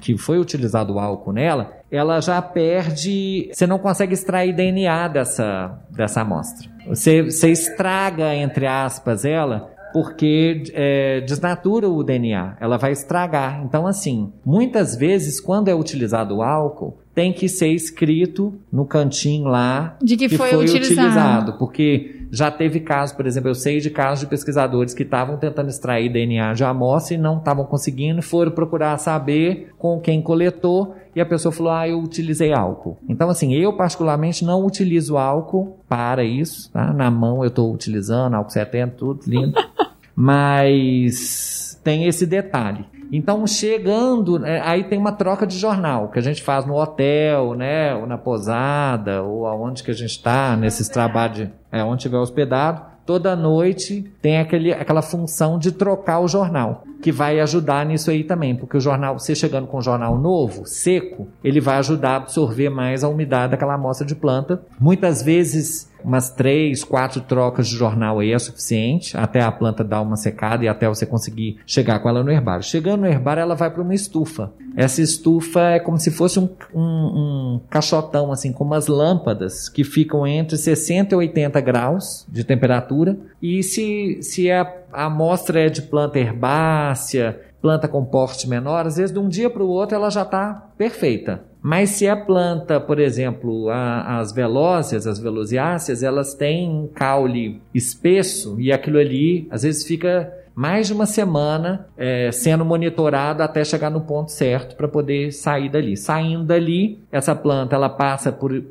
que foi utilizado o álcool nela, ela já perde. Você não consegue extrair DNA dessa, dessa amostra. Você, você estraga, entre aspas, ela porque é, desnatura o DNA, ela vai estragar. Então, assim, muitas vezes, quando é utilizado o álcool, tem que ser escrito no cantinho lá de que, que foi, foi utilizado. utilizado. Porque já teve casos, por exemplo, eu sei de casos de pesquisadores que estavam tentando extrair DNA de amostra e não estavam conseguindo, foram procurar saber com quem coletou e a pessoa falou: Ah, eu utilizei álcool. Então, assim, eu particularmente não utilizo álcool para isso, tá? Na mão eu estou utilizando álcool 70, tudo lindo. Mas tem esse detalhe. Então, chegando, é, aí tem uma troca de jornal que a gente faz no hotel, né, ou na posada, ou aonde que a gente está, nesses trabalhos, é, onde tiver hospedado toda noite tem aquele, aquela função de trocar o jornal, que vai ajudar nisso aí também, porque o jornal, você chegando com um jornal novo, seco, ele vai ajudar a absorver mais a umidade daquela amostra de planta. Muitas vezes umas três, quatro trocas de jornal aí é suficiente até a planta dar uma secada e até você conseguir chegar com ela no herbário. Chegando no herbário, ela vai para uma estufa. Essa estufa é como se fosse um, um, um caixotão, assim, com umas lâmpadas que ficam entre 60 e 80 graus de temperatura. E se, se a, a amostra é de planta herbácea, planta com porte menor, às vezes de um dia para o outro ela já está perfeita. Mas se a planta, por exemplo, a, as velócias, as velociáceas, elas têm um caule espesso e aquilo ali às vezes fica mais de uma semana é, sendo monitorado até chegar no ponto certo para poder sair dali. Saindo dali, essa planta ela passa por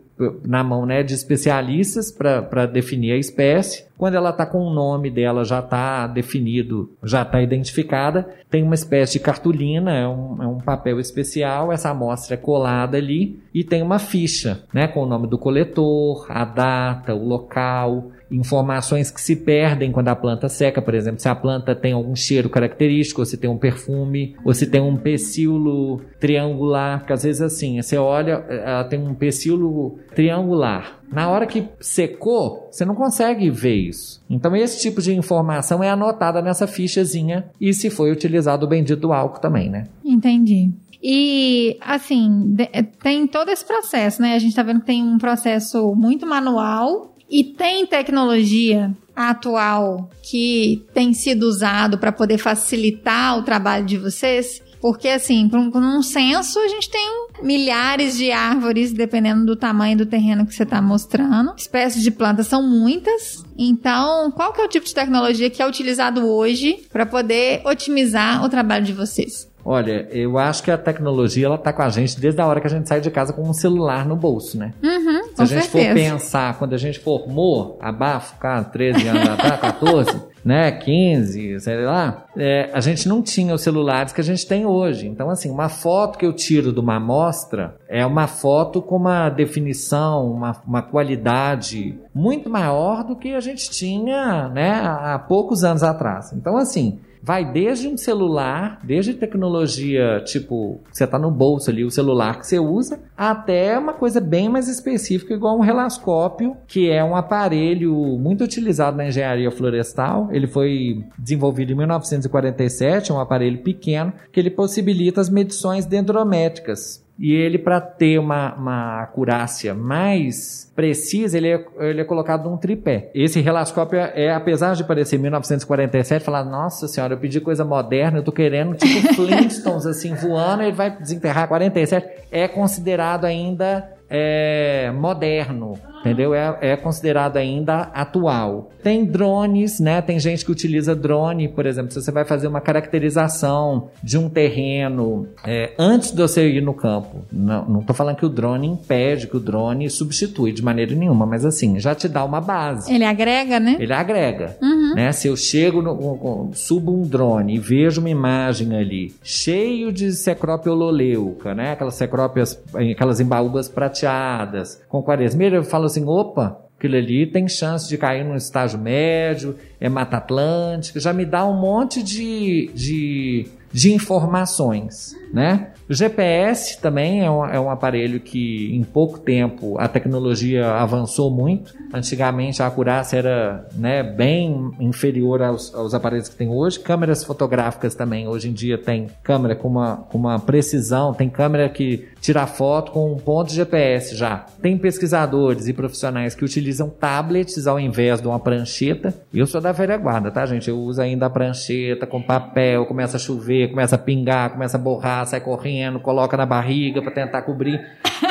na mão né, de especialistas para definir a espécie. Quando ela está com o nome dela já está definido, já está identificada, tem uma espécie de cartolina, é um, é um papel especial, essa amostra é colada ali e tem uma ficha né, com o nome do coletor, a data, o local, informações que se perdem quando a planta seca, por exemplo, se a planta tem algum cheiro característico, ou se tem um perfume, ou se tem um pecíolo triangular, porque às vezes assim, você olha, ela tem um pecíolo triangular. Na hora que secou, você não consegue ver isso. Então esse tipo de informação é anotada nessa fichazinha e se foi utilizado o bendito álcool também, né? Entendi. E, assim, tem todo esse processo, né? A gente tá vendo que tem um processo muito manual e tem tecnologia atual que tem sido usado para poder facilitar o trabalho de vocês? Porque, assim, para um, censo, a gente tem milhares de árvores, dependendo do tamanho do terreno que você está mostrando. Espécies de plantas são muitas. Então, qual que é o tipo de tecnologia que é utilizado hoje para poder otimizar o trabalho de vocês? Olha, eu acho que a tecnologia ela tá com a gente desde a hora que a gente sai de casa com um celular no bolso, né? Uhum, Se a gente certeza. for pensar, quando a gente formou, abafo, cara, 13 anos atrás, 14, né, 15, sei lá, é, a gente não tinha os celulares que a gente tem hoje. Então, assim, uma foto que eu tiro de uma amostra é uma foto com uma definição, uma, uma qualidade muito maior do que a gente tinha, né, há poucos anos atrás. Então, assim, vai desde um celular, desde tecnologia, tipo, você tá no bolso ali, o celular que você usa, até uma coisa bem mais específica, igual um relascópio, que é um aparelho muito utilizado na engenharia florestal. Ele foi desenvolvido em 1947, é um aparelho pequeno, que ele possibilita as medições dendrométricas e ele, para ter uma, uma acurácia mais precisa, ele é, ele é colocado num tripé. Esse reloscópio é, é apesar de parecer 1947, falar, nossa senhora, eu pedi coisa moderna, eu tô querendo tipo Flintstones assim voando, ele vai desenterrar 47, é considerado ainda é, moderno entendeu? É, é considerado ainda atual. Tem drones, né? Tem gente que utiliza drone, por exemplo, se você vai fazer uma caracterização de um terreno é, antes de você ir no campo. Não estou falando que o drone impede, que o drone substitui de maneira nenhuma, mas assim, já te dá uma base. Ele agrega, né? Ele agrega. Uhum. Né? Se eu chego, no, subo um drone e vejo uma imagem ali cheio de secrópia ololeuca, né? Aquelas secrópias, aquelas embaúbas prateadas, com quaresmeira, eu falo assim, opa, aquilo ali tem chance de cair no estágio médio, é Mata Atlântica, já me dá um monte de, de, de informações, né? O GPS também é um, é um, aparelho que em pouco tempo a tecnologia avançou muito. Antigamente a acurácia era né, bem inferior aos, aos, aparelhos que tem hoje. Câmeras fotográficas também. Hoje em dia tem câmera com uma, com uma precisão, tem câmera que tira foto com um ponto de GPS já. Tem pesquisadores e profissionais que utilizam tablets ao invés de uma prancheta. Eu sou da velha guarda, tá, gente? Eu uso ainda a prancheta com papel, começa a chover, começa a pingar, começa a borrar, sai correndo coloca na barriga para tentar cobrir.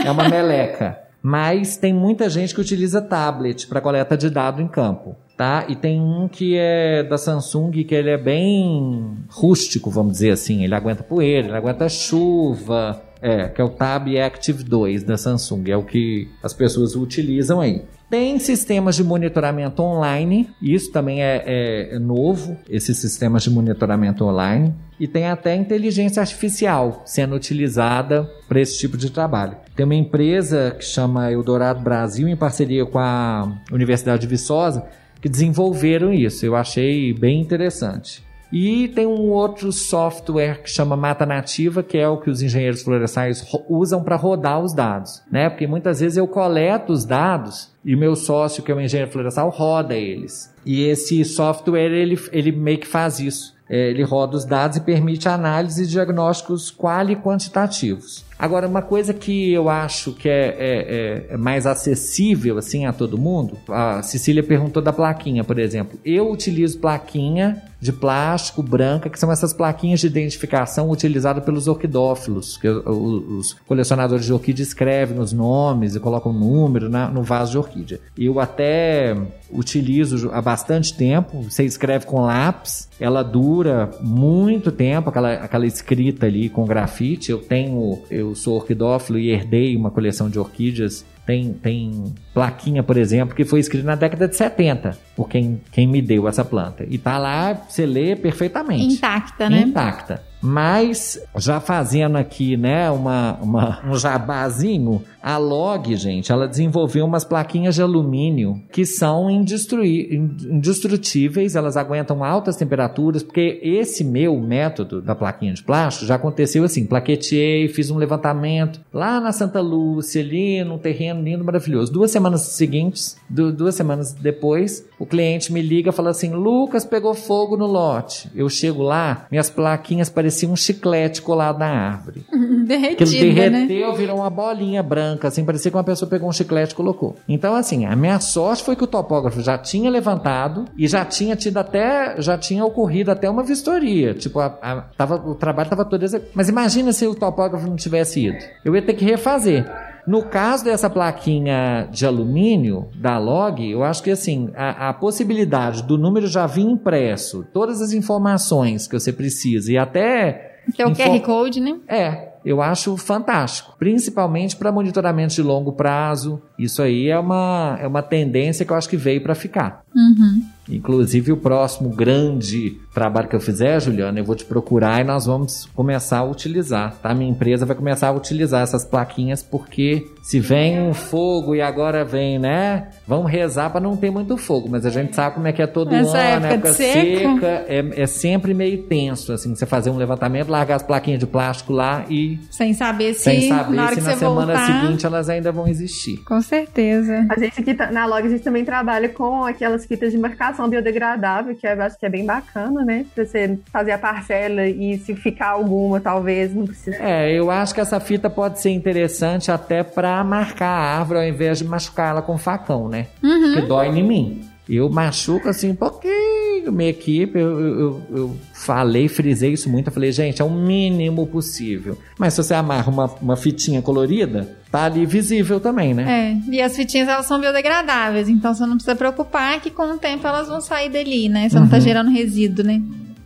É uma meleca. Mas tem muita gente que utiliza tablet para coleta de dado em campo, tá? E tem um que é da Samsung que ele é bem rústico, vamos dizer assim. Ele aguenta poeira, ele aguenta chuva. É, que é o Tab Active 2 da Samsung, é o que as pessoas utilizam aí. Tem sistemas de monitoramento online, isso também é, é, é novo, esses sistemas de monitoramento online. E tem até inteligência artificial sendo utilizada para esse tipo de trabalho. Tem uma empresa que chama Eldorado Brasil, em parceria com a Universidade de Viçosa, que desenvolveram isso. Eu achei bem interessante. E tem um outro software que chama Mata Nativa, que é o que os engenheiros florestais usam para rodar os dados, né? Porque muitas vezes eu coleto os dados e meu sócio, que é um engenheiro florestal, roda eles. E esse software, ele, ele meio que faz isso. É, ele roda os dados e permite análise de diagnósticos quali e quantitativos. Agora, uma coisa que eu acho que é, é, é, é, mais acessível assim a todo mundo, a Cecília perguntou da plaquinha, por exemplo. Eu utilizo plaquinha de plástico branca, que são essas plaquinhas de identificação utilizadas pelos orquidófilos, que os colecionadores de orquídea escrevem os nomes e colocam um número na, no vaso de orquídea. Eu até utilizo há bastante tempo, você escreve com lápis, ela dura muito tempo, aquela, aquela escrita ali com grafite. Eu tenho, eu sou orquidófilo e herdei uma coleção de orquídeas tem, tem plaquinha, por exemplo, que foi escrita na década de 70 por quem, quem me deu essa planta. E tá lá, você lê perfeitamente. Intacta, né? Intacta. Mas, já fazendo aqui, né, uma, uma, um jabazinho, a Log, gente, ela desenvolveu umas plaquinhas de alumínio que são indestrutíveis, elas aguentam altas temperaturas, porque esse meu método da plaquinha de plástico já aconteceu assim, plaquetei, fiz um levantamento lá na Santa Lúcia, ali num terreno lindo, maravilhoso. Duas semanas seguintes, duas semanas depois, o cliente me liga e fala assim, Lucas, pegou fogo no lote. Eu chego lá, minhas plaquinhas pareciam um chiclete colado na árvore. Derretida, que derreteu, né? virou uma bolinha branca, assim, parecia que uma pessoa pegou um chiclete e colocou. Então, assim, a minha sorte foi que o topógrafo já tinha levantado e já tinha tido até, já tinha ocorrido até uma vistoria. Tipo, a, a, tava, o trabalho estava todo. Mas imagina se o topógrafo não tivesse ido. Eu ia ter que refazer. No caso dessa plaquinha de alumínio da log, eu acho que assim, a, a, possibilidade do número já vir impresso, todas as informações que você precisa e até. Que é o QR Code, né? É, eu acho fantástico, principalmente para monitoramento de longo prazo. Isso aí é uma, é uma tendência que eu acho que veio para ficar. Uhum. Inclusive, o próximo grande trabalho que eu fizer, Juliana, eu vou te procurar e nós vamos começar a utilizar, tá? Minha empresa vai começar a utilizar essas plaquinhas porque se vem um fogo e agora vem, né? Vamos rezar para não ter muito fogo, mas a gente sabe como é que é todo Essa ano, época, época seca, é, é sempre meio tenso, assim, você fazer um levantamento, largar as plaquinhas de plástico lá e... Sem saber se, sem saber na, se na semana voltar... seguinte elas ainda vão existir. Com certeza. A gente aqui tá, na Log, a gente também trabalha com aquelas fitas de marcação biodegradável, que eu acho que é bem bacana, né? Pra você fazer a parcela e se ficar alguma, talvez não precisa. É, eu acho que essa fita pode ser interessante até para marcar a árvore ao invés de machucar ela com facão, né? Uhum. Que dói em mim. Eu machuco assim um pouquinho minha equipe. Eu, eu, eu falei, frisei isso muito. Eu falei, gente, é o mínimo possível. Mas se você amarra uma, uma fitinha colorida, tá ali visível também, né? É, e as fitinhas elas são biodegradáveis, então você não precisa preocupar que com o tempo elas vão sair dali, né? Você não tá gerando resíduo, né?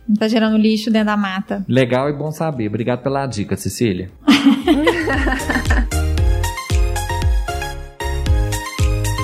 Não tá gerando lixo dentro da mata. Legal e bom saber. Obrigado pela dica, Cecília.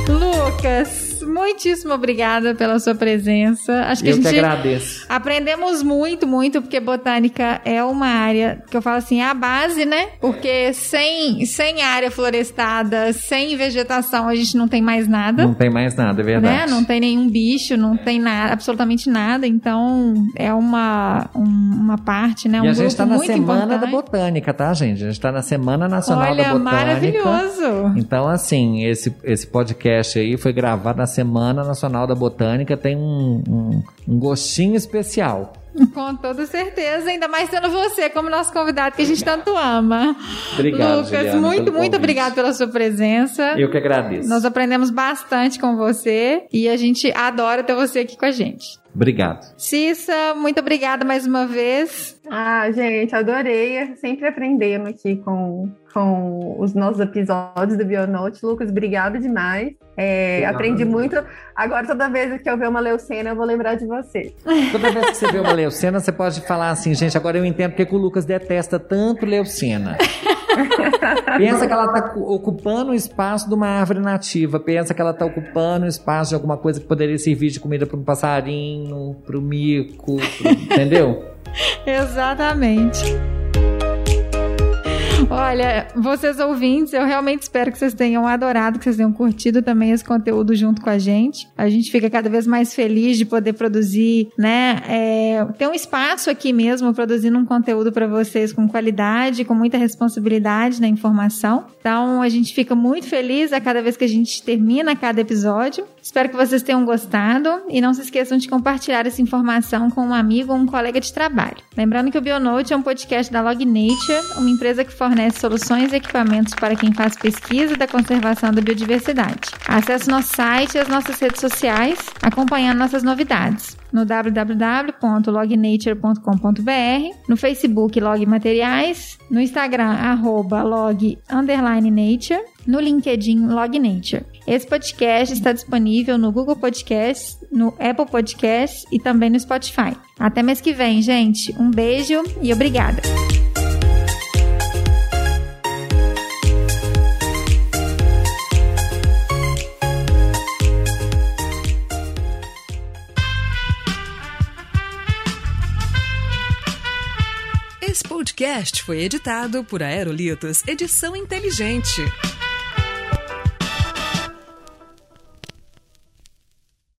Lucas, muitíssimo obrigada pela sua presença. Acho que eu a gente que agradeço. aprendemos muito, muito, porque botânica é uma área que eu falo assim, é a base, né? Porque sem, sem área florestada, sem vegetação, a gente não tem mais nada. Não tem mais nada, é Né? verdade. Não tem nenhum bicho, não tem nada, absolutamente nada. Então, é uma, um- uma parte, né? Um e a gente está na Semana da importante. Botânica, tá, gente? A gente está na Semana Nacional Olha, da Botânica. maravilhoso. Então, assim, esse, esse podcast aí foi gravado na Semana Nacional da Botânica, tem um, um, um gostinho especial. Com toda certeza, ainda mais tendo você como nosso convidado que a gente tanto ama. Obrigado, Lucas, Juliana, muito, muito obrigado pela sua presença. Eu que agradeço. Nós aprendemos bastante com você e a gente adora ter você aqui com a gente. Obrigado. Cissa, muito obrigada mais uma vez. Ah, gente, adorei. Sempre aprendendo aqui com, com os nossos episódios do Bionote. Lucas, obrigada demais. É, Obrigado. aprendi muito. Agora, toda vez que eu ver uma leucena, eu vou lembrar de você. Toda vez que você vê uma leucena, você pode falar assim, gente, agora eu entendo porque que o Lucas detesta tanto leucena. Pensa que ela está ocupando o espaço de uma árvore nativa. Pensa que ela está ocupando o espaço de alguma coisa que poderia servir de comida para um passarinho, para o mico, pro- entendeu? Exatamente. Olha, vocês ouvintes, eu realmente espero que vocês tenham adorado, que vocês tenham curtido também esse conteúdo junto com a gente. A gente fica cada vez mais feliz de poder produzir, né? É, ter um espaço aqui mesmo, produzindo um conteúdo para vocês com qualidade, com muita responsabilidade na informação. Então, a gente fica muito feliz a cada vez que a gente termina cada episódio. Espero que vocês tenham gostado e não se esqueçam de compartilhar essa informação com um amigo ou um colega de trabalho. Lembrando que o Bionote é um podcast da Log Nature, uma empresa que fornece soluções e equipamentos para quem faz pesquisa da conservação da biodiversidade. Acesse nosso site e as nossas redes sociais, acompanhando nossas novidades no www.lognature.com.br, no Facebook Log Materiais, no Instagram arroba log underline nature, no LinkedIn Log Nature. Esse podcast está disponível no Google Podcasts, no Apple Podcasts e também no Spotify. Até mês que vem, gente. Um beijo e obrigada. Esse podcast foi editado por Aerolitos Edição Inteligente.